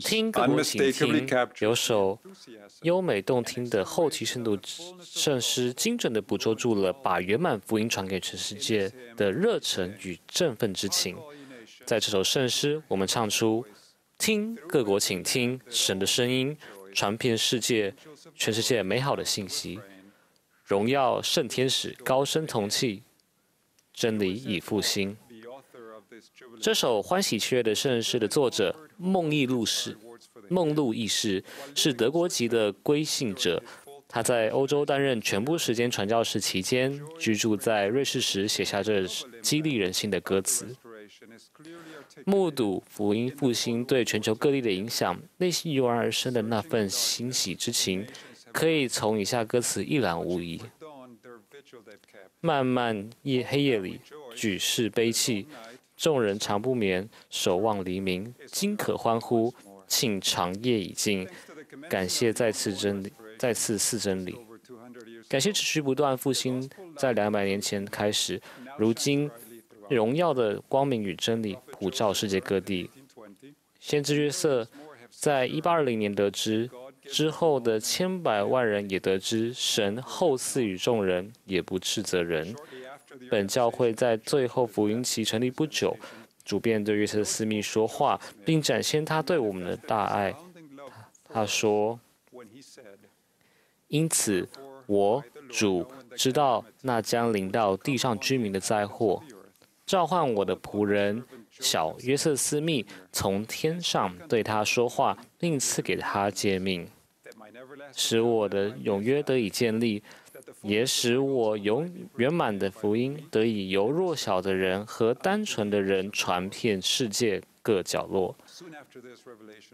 听各国请 unmistakably 听，captures 有首优美动听的后期深度圣诗，精准地捕捉住了把圆满福音传给全世界的热忱与振奋之情。在这首圣诗，我们唱出：听各国请听神的声音，传遍世界，全世界美好的信息。荣耀圣天使高声同气，真理已复兴。这首欢喜雀的圣诗的作者孟义路士，awards for the 孟路义士是德国籍的归信者。他在欧洲担任全部时间传教士期间，居住在瑞士时，写下这激励人心的歌词。目睹福音复兴对全球各地的影响，内心油然而生的那份欣喜之情，可以从以下歌词一览无遗。漫漫夜黑夜里，举世悲泣，众人常不眠，守望黎明。今可欢呼，庆长夜已尽。感谢再次真理，再次赐真理。感谢持续不断复兴，在两百年前开始，如今荣耀的光明与真理普照世界各地。先知约瑟在一八二零年得知，之后的千百万人也得知，神厚赐予众人，也不斥责人。本教会在最后福音期成立不久，主便对约瑟斯密说话，并展现他对我们的大爱。他说因此，我主知道那将临到地上居民的灾祸，召唤我的仆人小约瑟斯密从天上对他说话，并赐给他诫命，使我的永约得以建立，也使我永圆满的福音得以由弱小的人和单纯的人传遍世界各角落。”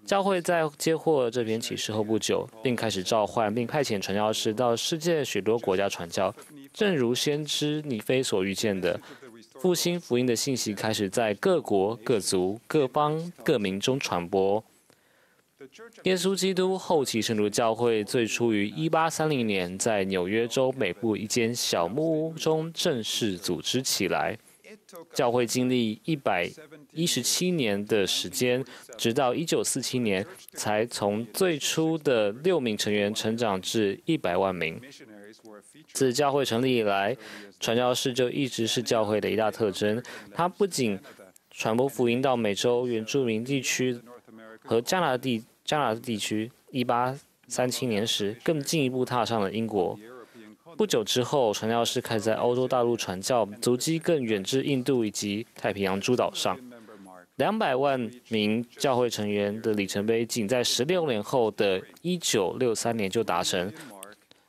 教会在接获这篇启示后不久，并开始召唤并派遣传教士到世界许多国家传教。正如先知尼非所预见的，复兴福音的信息开始在各国、各族、各邦、各民中传播。耶稣基督后期圣徒教会最初于1830年在纽约州北部一间小木屋中正式组织起来。教会经历一百一十七年的时间，直到一九四七年，才从最初的六名成员成长至一百万名。自教会成立以来，传教士就一直是教会的一大特征。它不仅传播福音到美洲原住民地区和加拿大地加拿大地区，一八三七年时更进一步踏上了英国。不久之后，传教士开始在欧洲大陆传教，足迹更远至印度以及太平洋诸岛上。两百万名教会成员的里程碑，仅在十六年后的一九六三年就达成，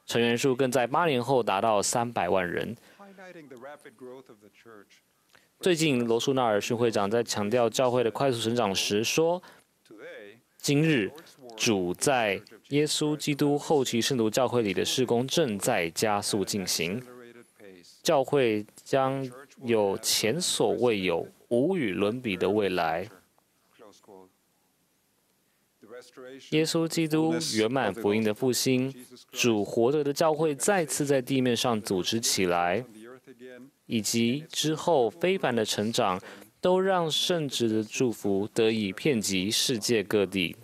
成员数更在八年后达到三百万人。最近，罗素纳尔逊会长在强调教会的快速成长时说今日，主在耶稣基督后期圣徒教会里的事工正在加速进行，教会将有前所未有、无与伦比的未来。”耶稣基督圆满福音的复兴，主活着的教会再次在地面上组织起来，以及之后非凡的成长，都让圣旨的祝福得以遍及世界各地。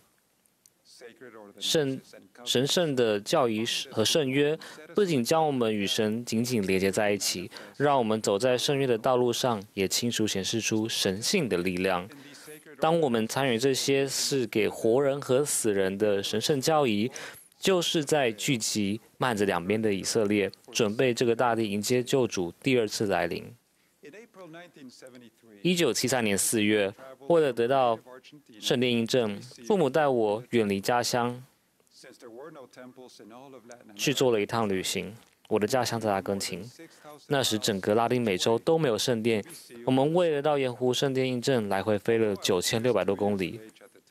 圣神圣的教义和圣约，不仅将我们与神紧紧连接在一起，让我们走在圣约的道路上，也清楚显示出神性的力量。当我们参与这些是给活人和死人的神圣教义，就是在聚集幔子两边的以色列，准备这个大地迎接救主第二次来临。In April 1973一九七三年四月，为了得到圣殿印证，父母带我远离家乡去做了一趟旅行。我的家乡在阿根廷，那时整个拉丁美洲都没有圣殿，我们为了到盐湖圣殿印证，来回飞了九千六百多公里。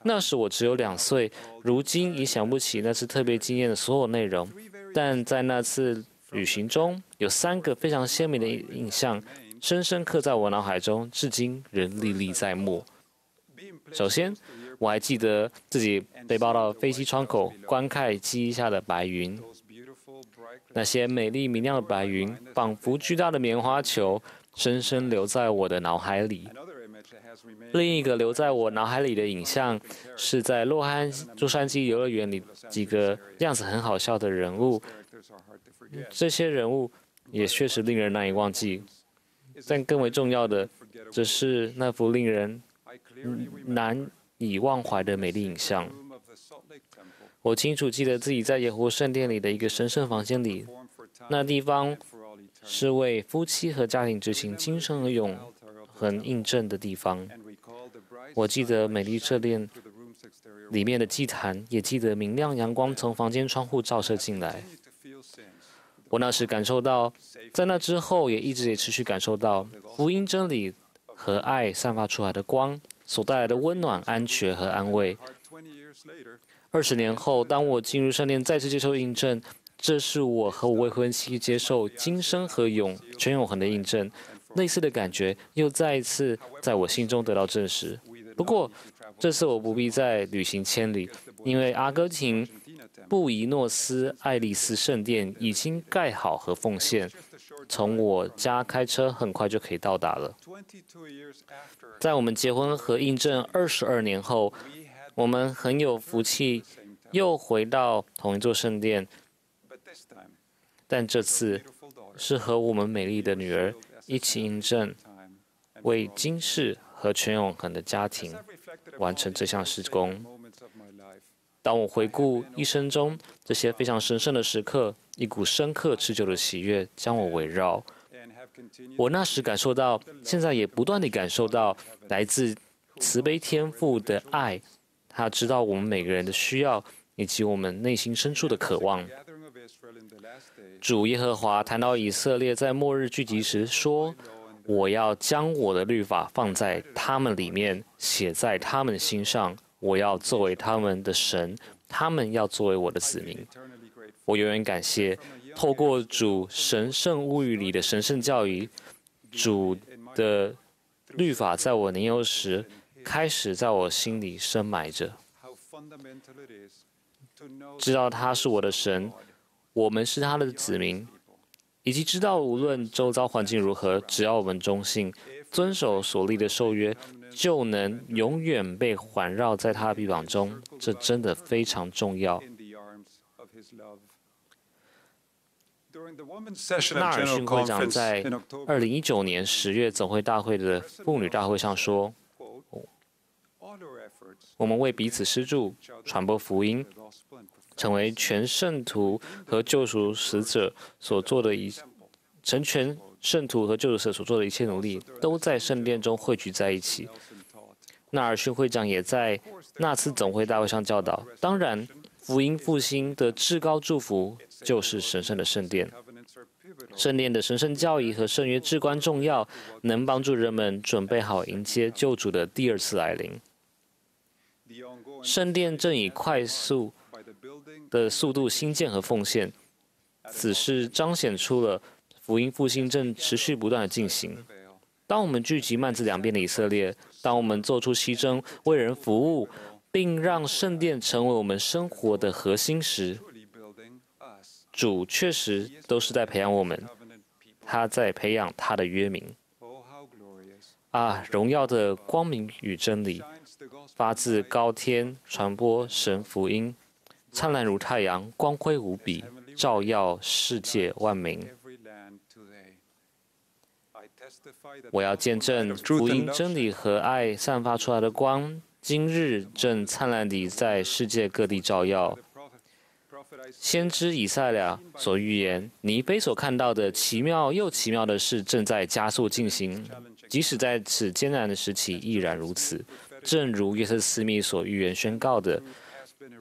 那时我只有两岁，如今已想不起那次特别惊艳的所有内容。但在那次旅行中，有三个非常鲜明的印象，深深刻在我脑海中，至今仍历历在目。首先，我还记得自己被抱到飞机窗口，观看机翼下的白云，那些美丽明亮的白云，仿佛巨大的棉花球，深深留在我的脑海里。另一个留在我脑海里的影像，是在洛杉洛杉矶游乐园里几个样子很好笑的人物。这些人物也确实令人难以忘记，但更为重要的，则是那幅令人难以忘怀的美丽影像。我清楚记得自己在耶和华圣殿里的一个神圣房间里，那地方是为夫妻和家庭之情今生而永恒印证的地方。我记得美丽圣殿里面的祭坛，也记得明亮阳光从房间窗户照射进来。我那时感受到，在那之后也一直也持续感受到福音真理和爱散发出来的光所带来的温暖、安全和安慰。二十年后，当我进入圣殿，再次接受印证，这是我和我未婚妻接受今生和永全永恒的印证。类似的感觉又再一次在我心中得到证实。不过，这次我不必再旅行千里，因为阿根廷。布宜诺斯艾利斯圣殿已经盖好和奉献，从我家开车很快就可以到达了。在我们结婚和印证二十二年后，我们很有福气又回到同一座圣殿，但这次是和我们美丽的女儿一起印证，为今世和全永恒的家庭完成这项施工。当我回顾一生中这些非常神圣的时刻，一股深刻持久的喜悦将我围绕。我那时感受到，现在也不断地感受到来自慈悲天父的爱。他知道我们每个人的需要，以及我们内心深处的渴望。主耶和华谈到以色列在末日聚集时说：“我要将我的律法放在他们里面，写在他们心上。”我要作为他们的神，他们要作为我的子民。我永远感谢，透过主神圣物语里的神圣教育，主的律法在我年幼时开始在我心里深埋着。知道他是我的神，我们是他的子民，以及知道无论周遭环境如何，只要我们忠心，遵守所立的受约。就能永远被环绕在他的臂膀中，这真的非常重要。纳尔逊会长在二零一九年十月总会大会的妇女大会上说：“我们为彼此施助，传播福音，成为全圣徒和救赎使者所做的一成全。”圣徒和救主所做的一切努力，都在圣殿中汇聚在一起。纳尔逊会长也在那次总会大会上教导：当然，福音复兴的至高祝福就是神圣的圣殿。圣殿的神圣教义和圣约至关重要，能帮助人们准备好迎接救主的第二次来临。圣殿正以快速的速度兴建和奉献，此事彰显出了。福音复兴正持续不断地进行。当我们聚集幔子两边的以色列，当我们做出牺牲，为人服务，并让圣殿成为我们生活的核心时，主确实都是在培养我们。他在培养他的约民。啊，荣耀的光明与真理，发自高天，传播神福音，灿烂如太阳，光辉无比，照耀世界万民。我要见证福音真理和爱散发出来的光，今日正灿烂地在世界各地照耀。先知以赛亚所预言，尼非所看到的奇妙又奇妙的事正在加速进行，即使在此艰难的时期依然如此。正如约瑟斯密所预言宣告的。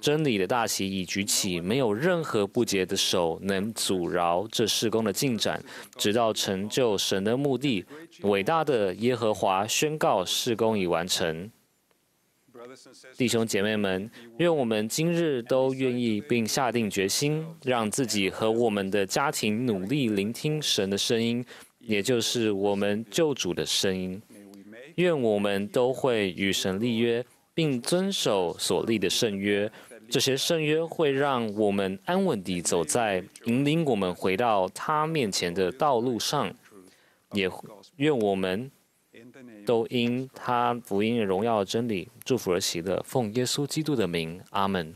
真理的大旗已举起，没有任何不洁的手能阻挠这事工的进展，直到成就神的目的。伟大的耶和华宣告事工已完成。弟兄姐妹们，愿我们今日都愿意并下定决心，让自己和我们的家庭努力聆听神的声音，也就是我们救主的声音。愿我们都会与神立约。并遵守所立的圣约，这些圣约会让我们安稳地走在引领我们回到他面前的道路上。也愿我们都因他福音荣耀真理祝福而喜乐。奉耶稣基督的名，阿门。